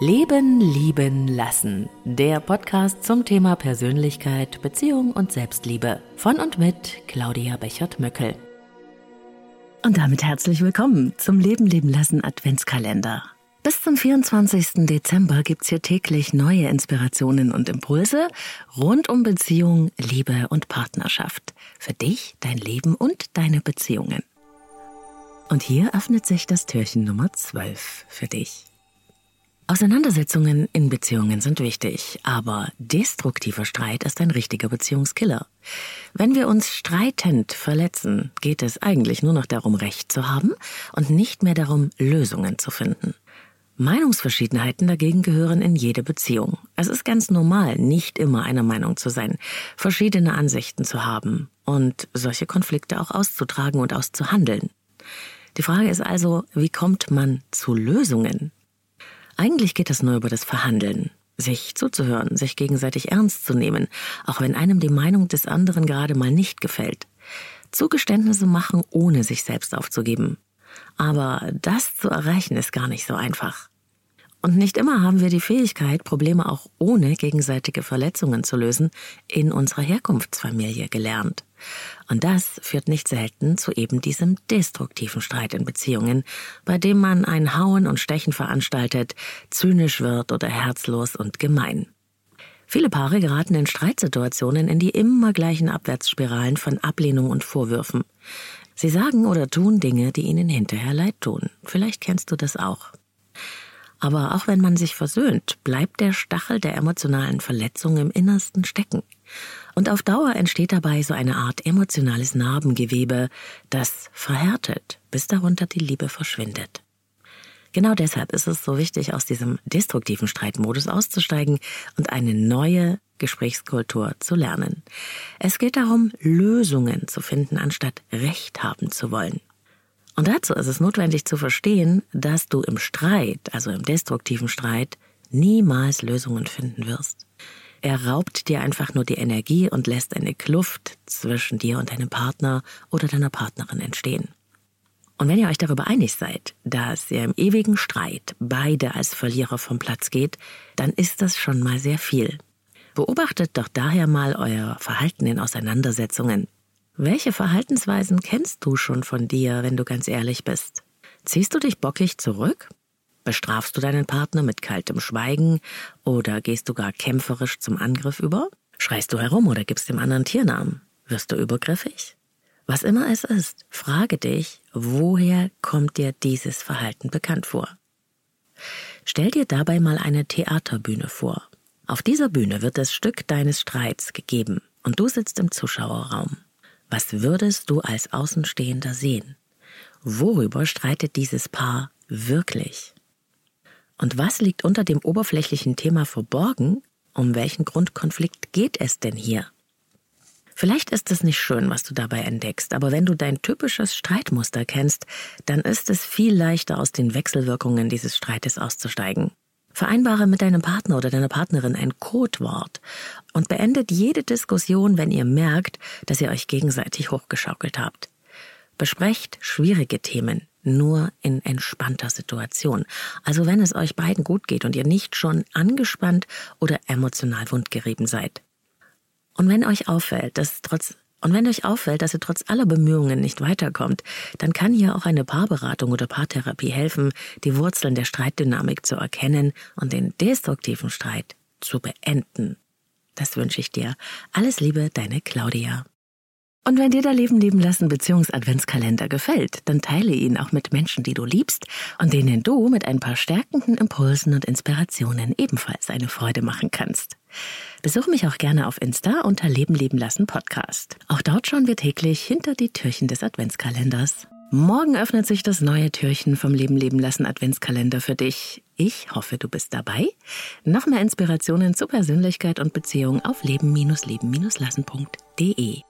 Leben, Lieben, Lassen. Der Podcast zum Thema Persönlichkeit, Beziehung und Selbstliebe. Von und mit Claudia Bechert-Möckel. Und damit herzlich willkommen zum Leben, Leben, Lassen Adventskalender. Bis zum 24. Dezember gibt's hier täglich neue Inspirationen und Impulse rund um Beziehung, Liebe und Partnerschaft. Für dich, dein Leben und deine Beziehungen. Und hier öffnet sich das Türchen Nummer 12 für dich. Auseinandersetzungen in Beziehungen sind wichtig, aber destruktiver Streit ist ein richtiger Beziehungskiller. Wenn wir uns streitend verletzen, geht es eigentlich nur noch darum, Recht zu haben und nicht mehr darum, Lösungen zu finden. Meinungsverschiedenheiten dagegen gehören in jede Beziehung. Es ist ganz normal, nicht immer einer Meinung zu sein, verschiedene Ansichten zu haben und solche Konflikte auch auszutragen und auszuhandeln. Die Frage ist also, wie kommt man zu Lösungen? Eigentlich geht es nur über das Verhandeln. Sich zuzuhören, sich gegenseitig ernst zu nehmen, auch wenn einem die Meinung des anderen gerade mal nicht gefällt. Zugeständnisse machen, ohne sich selbst aufzugeben. Aber das zu erreichen ist gar nicht so einfach. Und nicht immer haben wir die Fähigkeit, Probleme auch ohne gegenseitige Verletzungen zu lösen, in unserer Herkunftsfamilie gelernt. Und das führt nicht selten zu eben diesem destruktiven Streit in Beziehungen, bei dem man ein Hauen und Stechen veranstaltet, zynisch wird oder herzlos und gemein. Viele Paare geraten in Streitsituationen in die immer gleichen Abwärtsspiralen von Ablehnung und Vorwürfen. Sie sagen oder tun Dinge, die ihnen hinterher leid tun. Vielleicht kennst du das auch. Aber auch wenn man sich versöhnt, bleibt der Stachel der emotionalen Verletzung im Innersten stecken. Und auf Dauer entsteht dabei so eine Art emotionales Narbengewebe, das verhärtet, bis darunter die Liebe verschwindet. Genau deshalb ist es so wichtig, aus diesem destruktiven Streitmodus auszusteigen und eine neue Gesprächskultur zu lernen. Es geht darum, Lösungen zu finden, anstatt Recht haben zu wollen. Und dazu ist es notwendig zu verstehen, dass du im Streit, also im destruktiven Streit, niemals Lösungen finden wirst. Er raubt dir einfach nur die Energie und lässt eine Kluft zwischen dir und deinem Partner oder deiner Partnerin entstehen. Und wenn ihr euch darüber einig seid, dass ihr im ewigen Streit beide als Verlierer vom Platz geht, dann ist das schon mal sehr viel. Beobachtet doch daher mal euer Verhalten in Auseinandersetzungen. Welche Verhaltensweisen kennst du schon von dir, wenn du ganz ehrlich bist? Ziehst du dich bockig zurück? Bestrafst du deinen Partner mit kaltem Schweigen oder gehst du gar kämpferisch zum Angriff über? Schreist du herum oder gibst dem anderen Tiernamen? Wirst du übergriffig? Was immer es ist, frage dich, woher kommt dir dieses Verhalten bekannt vor? Stell dir dabei mal eine Theaterbühne vor. Auf dieser Bühne wird das Stück deines Streits gegeben und du sitzt im Zuschauerraum. Was würdest du als Außenstehender sehen? Worüber streitet dieses Paar wirklich? Und was liegt unter dem oberflächlichen Thema verborgen? Um welchen Grundkonflikt geht es denn hier? Vielleicht ist es nicht schön, was du dabei entdeckst, aber wenn du dein typisches Streitmuster kennst, dann ist es viel leichter, aus den Wechselwirkungen dieses Streites auszusteigen. Vereinbare mit deinem Partner oder deiner Partnerin ein Codewort und beendet jede Diskussion, wenn ihr merkt, dass ihr euch gegenseitig hochgeschaukelt habt. Besprecht schwierige Themen nur in entspannter Situation. Also wenn es euch beiden gut geht und ihr nicht schon angespannt oder emotional wundgerieben seid. Und wenn euch auffällt, dass trotz und wenn euch auffällt, dass ihr trotz aller Bemühungen nicht weiterkommt, dann kann hier auch eine Paarberatung oder Paartherapie helfen, die Wurzeln der Streitdynamik zu erkennen und den destruktiven Streit zu beenden. Das wünsche ich dir. Alles Liebe, deine Claudia. Und wenn dir der Leben leben lassen Beziehungs-Adventskalender gefällt, dann teile ihn auch mit Menschen, die du liebst und denen du mit ein paar stärkenden Impulsen und Inspirationen ebenfalls eine Freude machen kannst. Besuche mich auch gerne auf Insta unter Leben leben lassen Podcast. Auch dort schauen wir täglich hinter die Türchen des Adventskalenders. Morgen öffnet sich das neue Türchen vom Leben leben lassen Adventskalender für dich. Ich hoffe, du bist dabei. Noch mehr Inspirationen zu Persönlichkeit und Beziehung auf leben-leben-lassen.de.